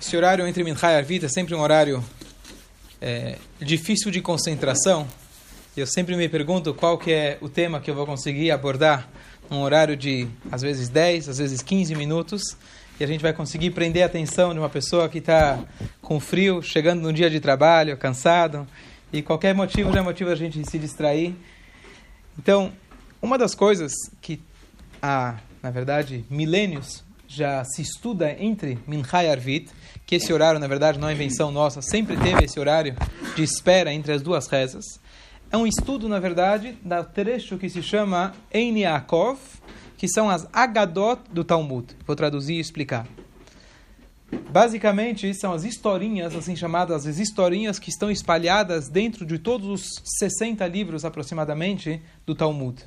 Esse horário entre Minchai e Arvit é sempre um horário é, difícil de concentração. Eu sempre me pergunto qual que é o tema que eu vou conseguir abordar num horário de, às vezes, 10, às vezes 15 minutos. E a gente vai conseguir prender a atenção de uma pessoa que está com frio, chegando num dia de trabalho, cansado. E qualquer motivo já motiva a gente se distrair. Então, uma das coisas que há, na verdade, milênios já se estuda entre Minchai e Arvit, que esse horário, na verdade, não é invenção nossa, sempre teve esse horário de espera entre as duas rezas. É um estudo, na verdade, da trecho que se chama Ein Yaakov, que são as Agadot do Talmud. Vou traduzir e explicar. Basicamente, são as historinhas, assim chamadas as historinhas que estão espalhadas dentro de todos os 60 livros aproximadamente do Talmud.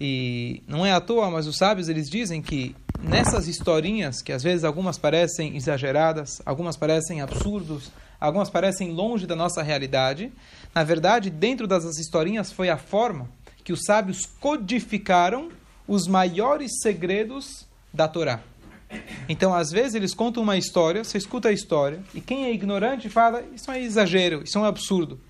E não é à toa, mas os sábios eles dizem que nessas historinhas, que às vezes algumas parecem exageradas, algumas parecem absurdos, algumas parecem longe da nossa realidade, na verdade, dentro dessas historinhas foi a forma que os sábios codificaram os maiores segredos da Torá. Então, às vezes, eles contam uma história, você escuta a história, e quem é ignorante fala: Isso é exagero, isso é um absurdo.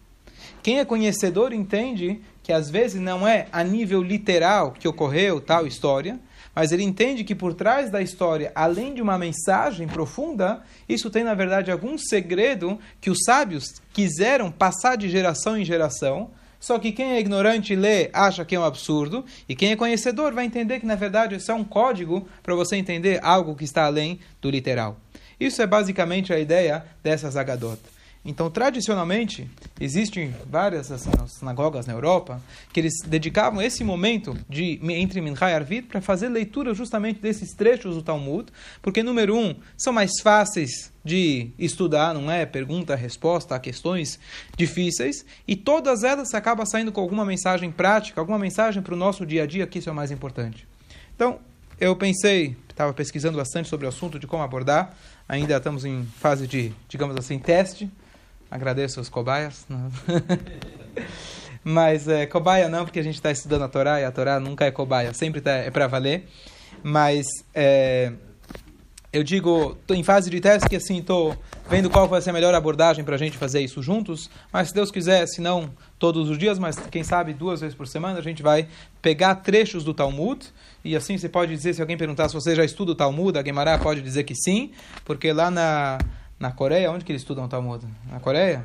Quem é conhecedor entende que às vezes não é a nível literal que ocorreu tal história, mas ele entende que por trás da história, além de uma mensagem profunda, isso tem na verdade algum segredo que os sábios quiseram passar de geração em geração. Só que quem é ignorante lê, acha que é um absurdo, e quem é conhecedor vai entender que na verdade isso é um código para você entender algo que está além do literal. Isso é basicamente a ideia dessas Agadot. Então, tradicionalmente, existem várias sinagogas na Europa que eles dedicavam esse momento de entre Mincha e Arvit para fazer leitura justamente desses trechos do Talmud, porque, número um, são mais fáceis de estudar, não é pergunta, resposta a questões difíceis, e todas elas acabam saindo com alguma mensagem prática, alguma mensagem para o nosso dia a dia, que isso é o mais importante. Então, eu pensei, estava pesquisando bastante sobre o assunto de como abordar, ainda estamos em fase de, digamos assim, teste, Agradeço os cobaias. Mas é, cobaia não, porque a gente está estudando a Torá e a Torá nunca é cobaia, sempre tá, é para valer. Mas é, eu digo, estou em fase de teste que assim, estou vendo qual vai ser a melhor abordagem para a gente fazer isso juntos. Mas se Deus quiser, se não todos os dias, mas quem sabe duas vezes por semana, a gente vai pegar trechos do Talmud. E assim você pode dizer, se alguém perguntar se você já estuda o Talmud, a Guemará pode dizer que sim, porque lá na na Coreia, onde que eles estudam o Talmud? Na Coreia?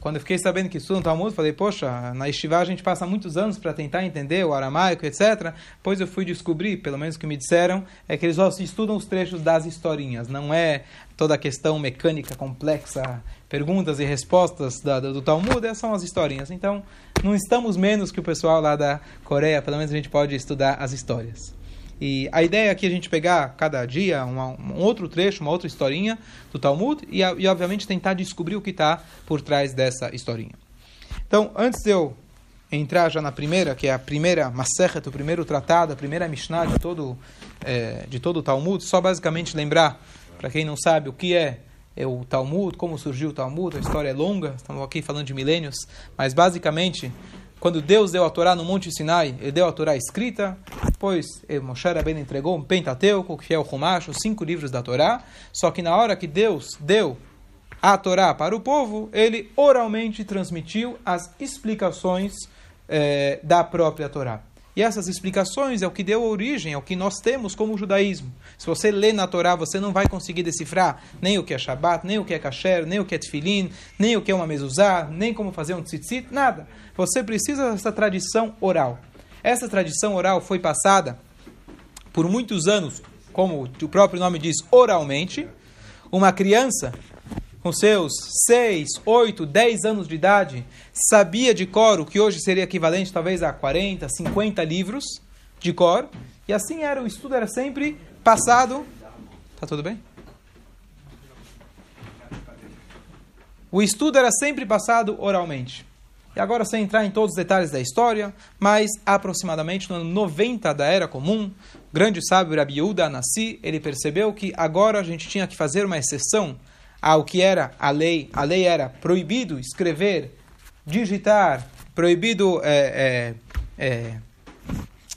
Quando eu fiquei sabendo que estudam Talmud, falei, poxa, na Estivá a gente passa muitos anos para tentar entender o aramaico, etc. Pois eu fui descobrir, pelo menos o que me disseram, é que eles só estudam os trechos das historinhas, não é toda a questão mecânica complexa, perguntas e respostas da, do, do Talmud, é são as historinhas. Então, não estamos menos que o pessoal lá da Coreia, pelo menos a gente pode estudar as histórias. E a ideia aqui é a gente pegar cada dia uma, um outro trecho, uma outra historinha do Talmud e, e obviamente, tentar descobrir o que está por trás dessa historinha. Então, antes de eu entrar já na primeira, que é a primeira Masechet, o primeiro tratado, a primeira Mishnah de todo, é, de todo o Talmud, só basicamente lembrar, para quem não sabe, o que é, é o Talmud, como surgiu o Talmud, a história é longa, estamos aqui falando de milênios, mas basicamente quando Deus deu a Torá no Monte Sinai, ele deu a Torá escrita, depois Moshe Rabbeinu entregou um Pentateuco, que é o Humash, os cinco livros da Torá, só que na hora que Deus deu a Torá para o povo, ele oralmente transmitiu as explicações eh, da própria Torá. E essas explicações é o que deu origem ao que nós temos como judaísmo. Se você lê na Torá, você não vai conseguir decifrar nem o que é Shabat, nem o que é Kasher, nem o que é Tfilin, nem o que é uma mezuzá, nem como fazer um tzitzit, nada. Você precisa dessa tradição oral. Essa tradição oral foi passada por muitos anos, como o próprio nome diz, oralmente. Uma criança com seus 6, 8, 10 anos de idade, sabia de cor o que hoje seria equivalente talvez a 40, 50 livros de cor, e assim era, o estudo era sempre passado. Tá tudo bem? O estudo era sempre passado oralmente. E agora, sem entrar em todos os detalhes da história, mas aproximadamente no ano 90 da Era Comum, o grande sábio Rabi Yehuda Nassi, ele percebeu que agora a gente tinha que fazer uma exceção ao que era a lei. A lei era proibido escrever, digitar, proibido é, é, é,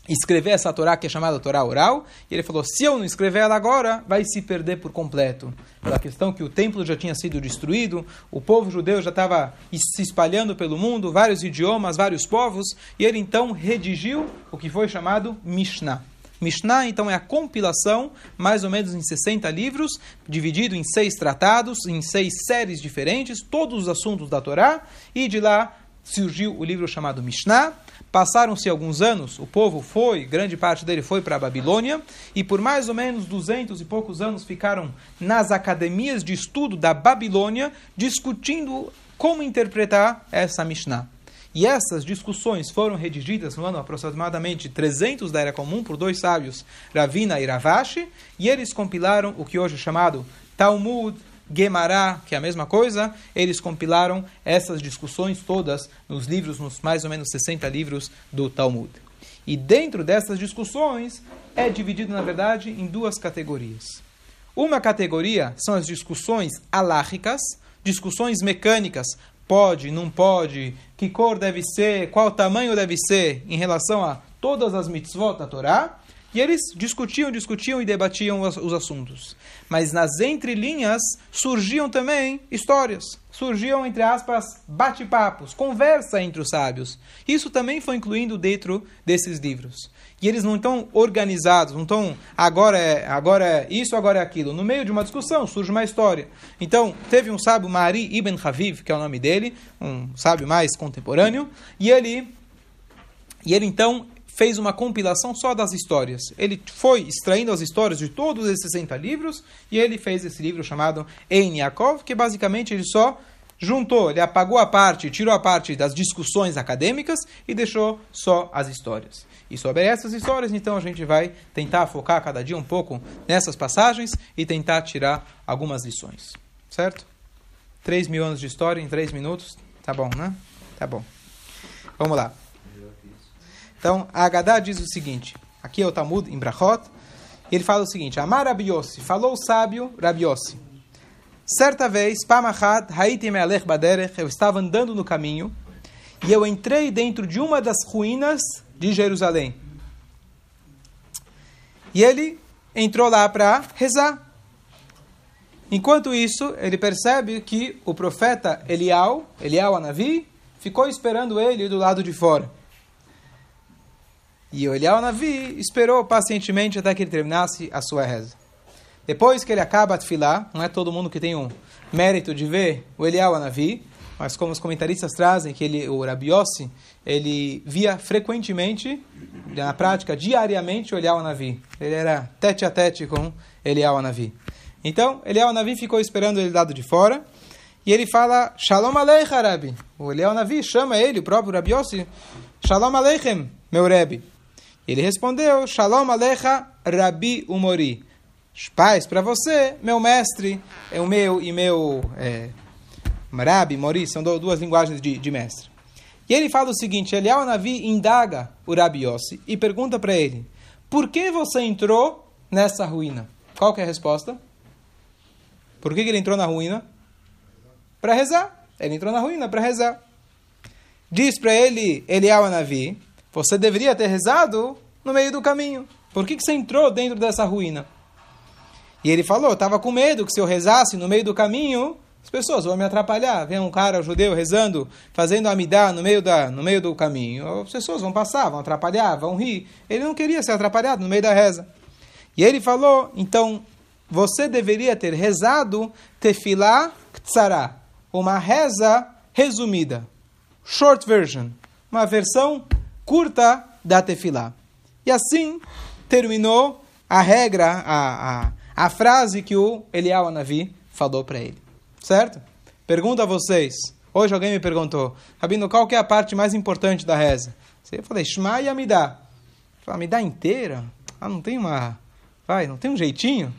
escrever essa Torá que é chamada Torá oral, e ele falou: se eu não escrever ela agora, vai se perder por completo. Pela questão que o templo já tinha sido destruído, o povo judeu já estava se espalhando pelo mundo, vários idiomas, vários povos, e ele então redigiu o que foi chamado Mishnah. Mishnah, então, é a compilação, mais ou menos em 60 livros, dividido em seis tratados, em seis séries diferentes, todos os assuntos da Torá, e de lá surgiu o livro chamado Mishnah. Passaram-se alguns anos, o povo foi, grande parte dele foi para a Babilônia, e por mais ou menos duzentos e poucos anos ficaram nas academias de estudo da Babilônia, discutindo como interpretar essa Mishnah. E essas discussões foram redigidas no ano aproximadamente 300 da Era Comum por dois sábios, Ravina e Ravashi, e eles compilaram o que hoje é chamado Talmud, Gemara, que é a mesma coisa, eles compilaram essas discussões todas nos livros, nos mais ou menos 60 livros do Talmud. E dentro dessas discussões é dividido, na verdade, em duas categorias. Uma categoria são as discussões alárricas, discussões mecânicas, pode, não pode, que cor deve ser, qual tamanho deve ser, em relação a todas as mitzvot da Torá. E eles discutiam, discutiam e debatiam os, os assuntos. Mas nas entrelinhas surgiam também histórias. Surgiam, entre aspas, bate-papos, conversa entre os sábios. Isso também foi incluindo dentro desses livros. E eles não estão organizados, não estão agora é, agora é isso, agora é aquilo. No meio de uma discussão surge uma história. Então, teve um sábio, Mari Ibn Haviv, que é o nome dele, um sábio mais contemporâneo, e ele, e ele então fez uma compilação só das histórias. Ele foi extraindo as histórias de todos esses 60 livros e ele fez esse livro chamado Ein Yaakov, que basicamente ele só juntou, ele apagou a parte, tirou a parte das discussões acadêmicas e deixou só as histórias. E sobre essas histórias, então, a gente vai tentar focar cada dia um pouco nessas passagens e tentar tirar algumas lições. Certo? Três mil anos de história em três minutos. Tá bom, né? Tá bom. Vamos lá. Então, a Agadá diz o seguinte, aqui é o Talmud, em Brachot, ele fala o seguinte, Amar Rabiossi, falou o sábio Rabiossi, certa vez, Pamachat, Haitim Alech Baderech, eu estava andando no caminho, e eu entrei dentro de uma das ruínas de Jerusalém. E ele entrou lá para rezar. Enquanto isso, ele percebe que o profeta Elial, Elial Anavi, ficou esperando ele do lado de fora. E Eliel Navi esperou pacientemente até que ele terminasse a sua reza. Depois que ele acaba de filar, não é todo mundo que tem um mérito de ver o Eliel Navi, mas como os comentaristas trazem que ele, o Rabiossi, ele via frequentemente, na prática, diariamente, o Eliel Navi. Ele era tete a tete com Eliel Navi. Então, Eliel Navi ficou esperando ele do lado de fora, e ele fala, Shalom Aleichem, Rabi. O Eliel Navi chama ele, o próprio Rabiossi, Shalom Aleichem, meu Rebbe. Ele respondeu: Shalom Alecha Rabi Umori. Paz para você, meu mestre, é o meu e meu é, Rabi, Mori, são duas linguagens de, de mestre. E ele fala o seguinte: Eliel Navi indaga o Rabi Yossi e pergunta para ele: Por que você entrou nessa ruína? Qual é a resposta? Por que, que ele entrou na ruína? Para rezar. Ele entrou na ruína para rezar. Diz para ele Eliel Navi você deveria ter rezado no meio do caminho. Por que, que você entrou dentro dessa ruína? E ele falou: estava com medo que se eu rezasse no meio do caminho, as pessoas vão me atrapalhar. Vem um cara judeu rezando, fazendo amidá no meio, da, no meio do caminho. As pessoas vão passar, vão atrapalhar, vão rir. Ele não queria ser atrapalhado no meio da reza. E ele falou: então, você deveria ter rezado tefilá ktsará, uma reza resumida, short version, uma versão curta da tefilá. E assim terminou a regra, a, a, a frase que o Eliel Anavi falou para ele. Certo? Pergunto a vocês. Hoje alguém me perguntou, Rabino, qual que é a parte mais importante da reza? Eu falei, Shema e Amidá. Falei, Amidá inteira? Ah, não tem uma... Vai, não tem um jeitinho?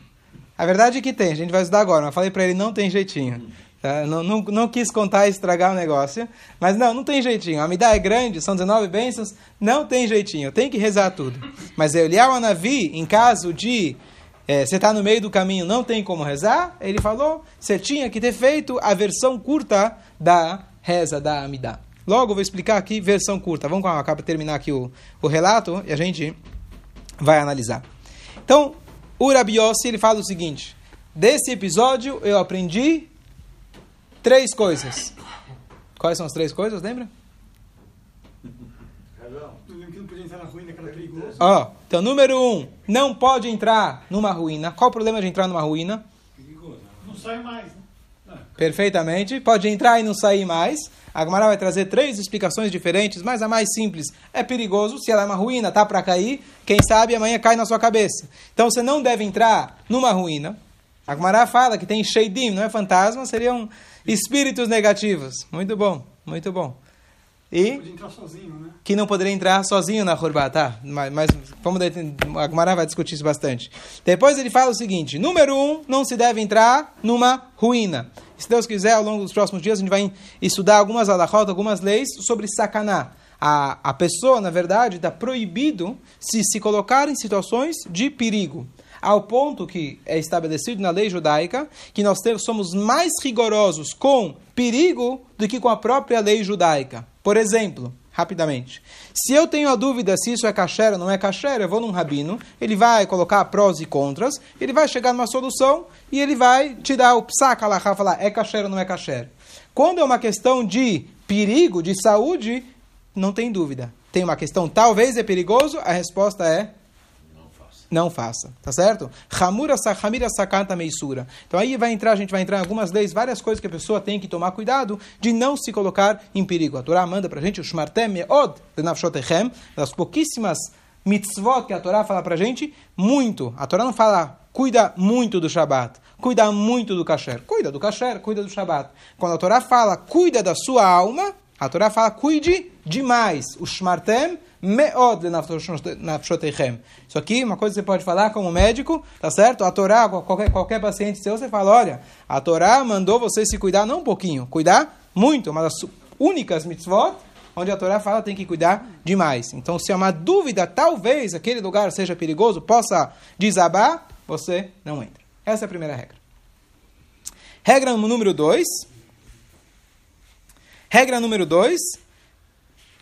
A verdade é que tem, a gente vai estudar agora, mas falei para ele, não tem jeitinho. Tá? Não, não, não, quis contar e estragar o negócio. Mas não, não tem jeitinho. A Midah é grande, são 19 bênçãos, não tem jeitinho. Tem que rezar tudo. Mas Eliel Anavi, em caso de é, você está no meio do caminho, não tem como rezar, ele falou, você tinha que ter feito a versão curta da reza da Amidah. Logo vou explicar aqui versão curta. Vamos acaba terminar aqui o, o relato e a gente vai analisar. Então, o ele fala o seguinte, desse episódio eu aprendi três coisas. Quais são as três coisas, lembra? Ó, oh, então, número um, não pode entrar numa ruína. Qual o problema de entrar numa ruína? Não sai mais, né? Perfeitamente. Pode entrar e não sair mais. A Gemara vai trazer três explicações diferentes, mas a mais simples é perigoso. Se ela é uma ruína, tá para cair, quem sabe amanhã cai na sua cabeça. Então você não deve entrar numa ruína. A Gemara fala que tem sheidim, não é fantasma, seriam espíritos negativos. Muito bom, muito bom. E sozinho, né? que não poderia entrar sozinho na Hurbá, tá? Mas, mas vamos a Gemara vai discutir isso bastante. Depois ele fala o seguinte: número um, não se deve entrar numa ruína. Se Deus quiser, ao longo dos próximos dias, a gente vai estudar algumas alahot, algumas leis sobre sacaná. A, a pessoa, na verdade, está proibido se se colocar em situações de perigo ao ponto que é estabelecido na lei judaica que nós somos mais rigorosos com perigo do que com a própria lei judaica. Por exemplo, rapidamente, se eu tenho a dúvida se isso é kasher ou não é kasher, eu vou num rabino, ele vai colocar prós e contras, ele vai chegar numa solução e ele vai te dar o psaca lá, falar é kasher ou não é kasher. Quando é uma questão de perigo, de saúde, não tem dúvida. Tem uma questão, talvez é perigoso, a resposta é não faça, tá certo? Hamura Hamira Sakanta Meisura. Então aí vai entrar, a gente vai entrar em algumas leis, várias coisas que a pessoa tem que tomar cuidado de não se colocar em perigo. A Torá manda pra gente o Shmartem Meod de Nafshotechem, das pouquíssimas mitzvot que a Torá fala pra gente, muito. A Torá não fala cuida muito do Shabat, cuida muito do kasher. Cuida do kasher, cuida do Shabat. Quando a Torá fala cuida da sua alma, a Torá fala cuide demais. O Shmartem meod nafshoteichem. Isso aqui uma coisa que você pode falar como médico, tá certo? A Torá, qualquer, qualquer paciente seu, você fala, olha, a Torá mandou você se cuidar não um pouquinho, cuidar muito, uma das únicas mitzvot onde a Torá fala tem que cuidar demais. Então, se é uma dúvida, talvez aquele lugar seja perigoso, possa desabar, você não entra. Essa é a primeira regra. Regra número dois. Regra número dois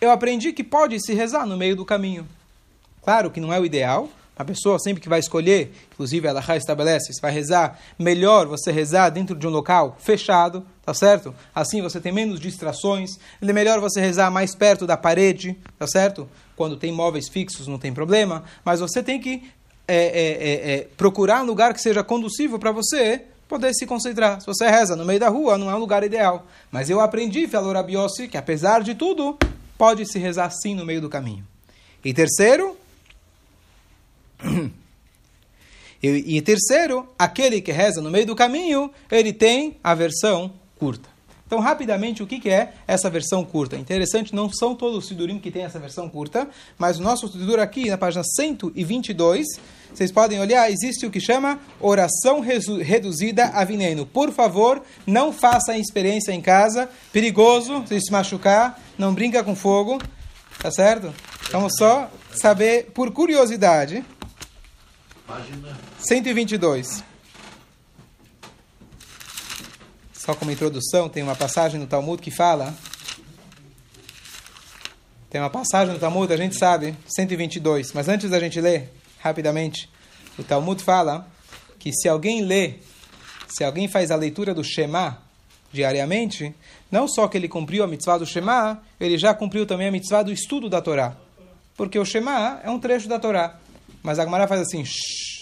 eu aprendi que pode se rezar no meio do caminho. Claro que não é o ideal. A pessoa sempre que vai escolher, inclusive ela estabelece, se vai rezar, melhor você rezar dentro de um local fechado, tá certo? Assim você tem menos distrações. É melhor você rezar mais perto da parede, tá certo? Quando tem móveis fixos não tem problema, mas você tem que é, é, é, é procurar um lugar que seja conducivo para você poder se concentrar. Se você reza no meio da rua, não é um lugar ideal. Mas eu aprendi, falou Rabiossi, que apesar de tudo, pode se rezar sim no meio do caminho. E terceiro, e, e terceiro, aquele que reza no meio do caminho, ele tem a versão curta. Então, rapidamente, o que, que é essa versão curta? Interessante, não são todos os Sidurim que têm essa versão curta, mas o nosso Sidur aqui, na página 122, vocês podem olhar, existe o que chama oração reduzida a veneno. Por favor, não faça a experiência em casa, perigoso, se se machucar, não brinca com fogo, tá certo? Vamos só saber, por curiosidade, página 122. Só como introdução, tem uma passagem no Talmud que fala. Tem uma passagem no Talmud, a gente sabe, 122. Mas antes da gente ler, rapidamente, o Talmud fala que se alguém lê, se alguém faz a leitura do Shema diariamente, não só que ele cumpriu a mitzvah do Shema, ele já cumpriu também a mitzvah do estudo da Torá. Porque o Shema é um trecho da Torá. Mas a Gemara faz assim,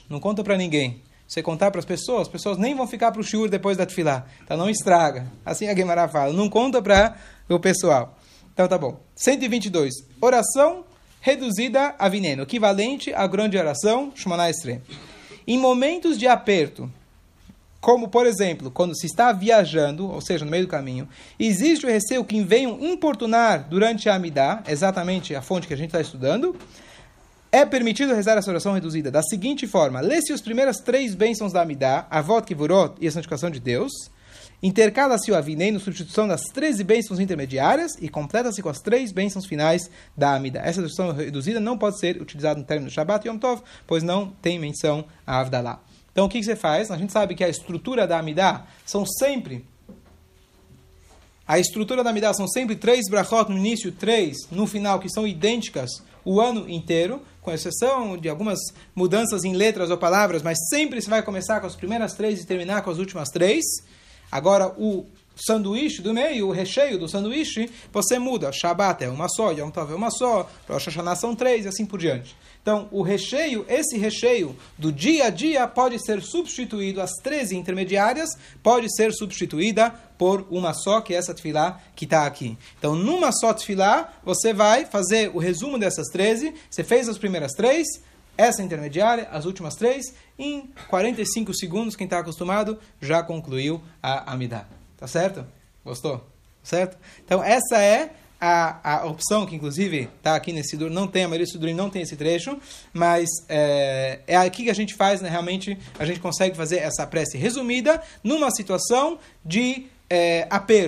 não conta para ninguém você contar para as pessoas, as pessoas nem vão ficar para o shiur depois da tefilá. Então não estraga. Assim a Gemara fala. Não conta para o pessoal. Então tá bom. 122. Oração reduzida a veneno. Equivalente à grande oração, Shemana Estre. Em momentos de aperto, como por exemplo, quando se está viajando, ou seja, no meio do caminho, existe o receio que venham importunar durante a Amidá, exatamente a fonte que a gente está estudando, é permitido rezar essa oração reduzida da seguinte forma: lê-se os primeiras três bênçãos da Amidá, a Vot Kivurot e a santificação de Deus, intercala-se o Avinei na substituição das 13 bênçãos intermediárias e completa-se com as três bênçãos finais da Amida. Essa oração reduzida não pode ser utilizada no término Shabbat e Yom Tov, pois não tem menção a Avdalá. Então o que, que você faz? A gente sabe que a estrutura da Amidá são sempre a estrutura da Midah são sempre três brachot no início, três no final, que são idênticas o ano inteiro, com exceção de algumas mudanças em letras ou palavras, mas sempre se vai começar com as primeiras três e terminar com as últimas três. Agora, o sanduíche do meio, o recheio do sanduíche, você muda. Shabbat é uma só, Yom Tov é uma só, Rosh Hashanah são três e assim por diante. Então, o recheio, esse recheio do dia a dia pode ser substituído, as 13 intermediárias pode ser substituída por uma só, que é essa tefilá que está aqui. Então, numa só tefilá, você vai fazer o resumo dessas 13, você fez as primeiras três, essa intermediária, as últimas três, em 45 segundos, quem está acostumado já concluiu a Amidah. Tá certo? Gostou? Certo? Então, essa é a, a opção que, inclusive, está aqui nesse Sidur. Não tem, a maioria do não tem esse trecho, mas é, é aqui que a gente faz, né? Realmente, a gente consegue fazer essa prece resumida numa situação de é, aperto.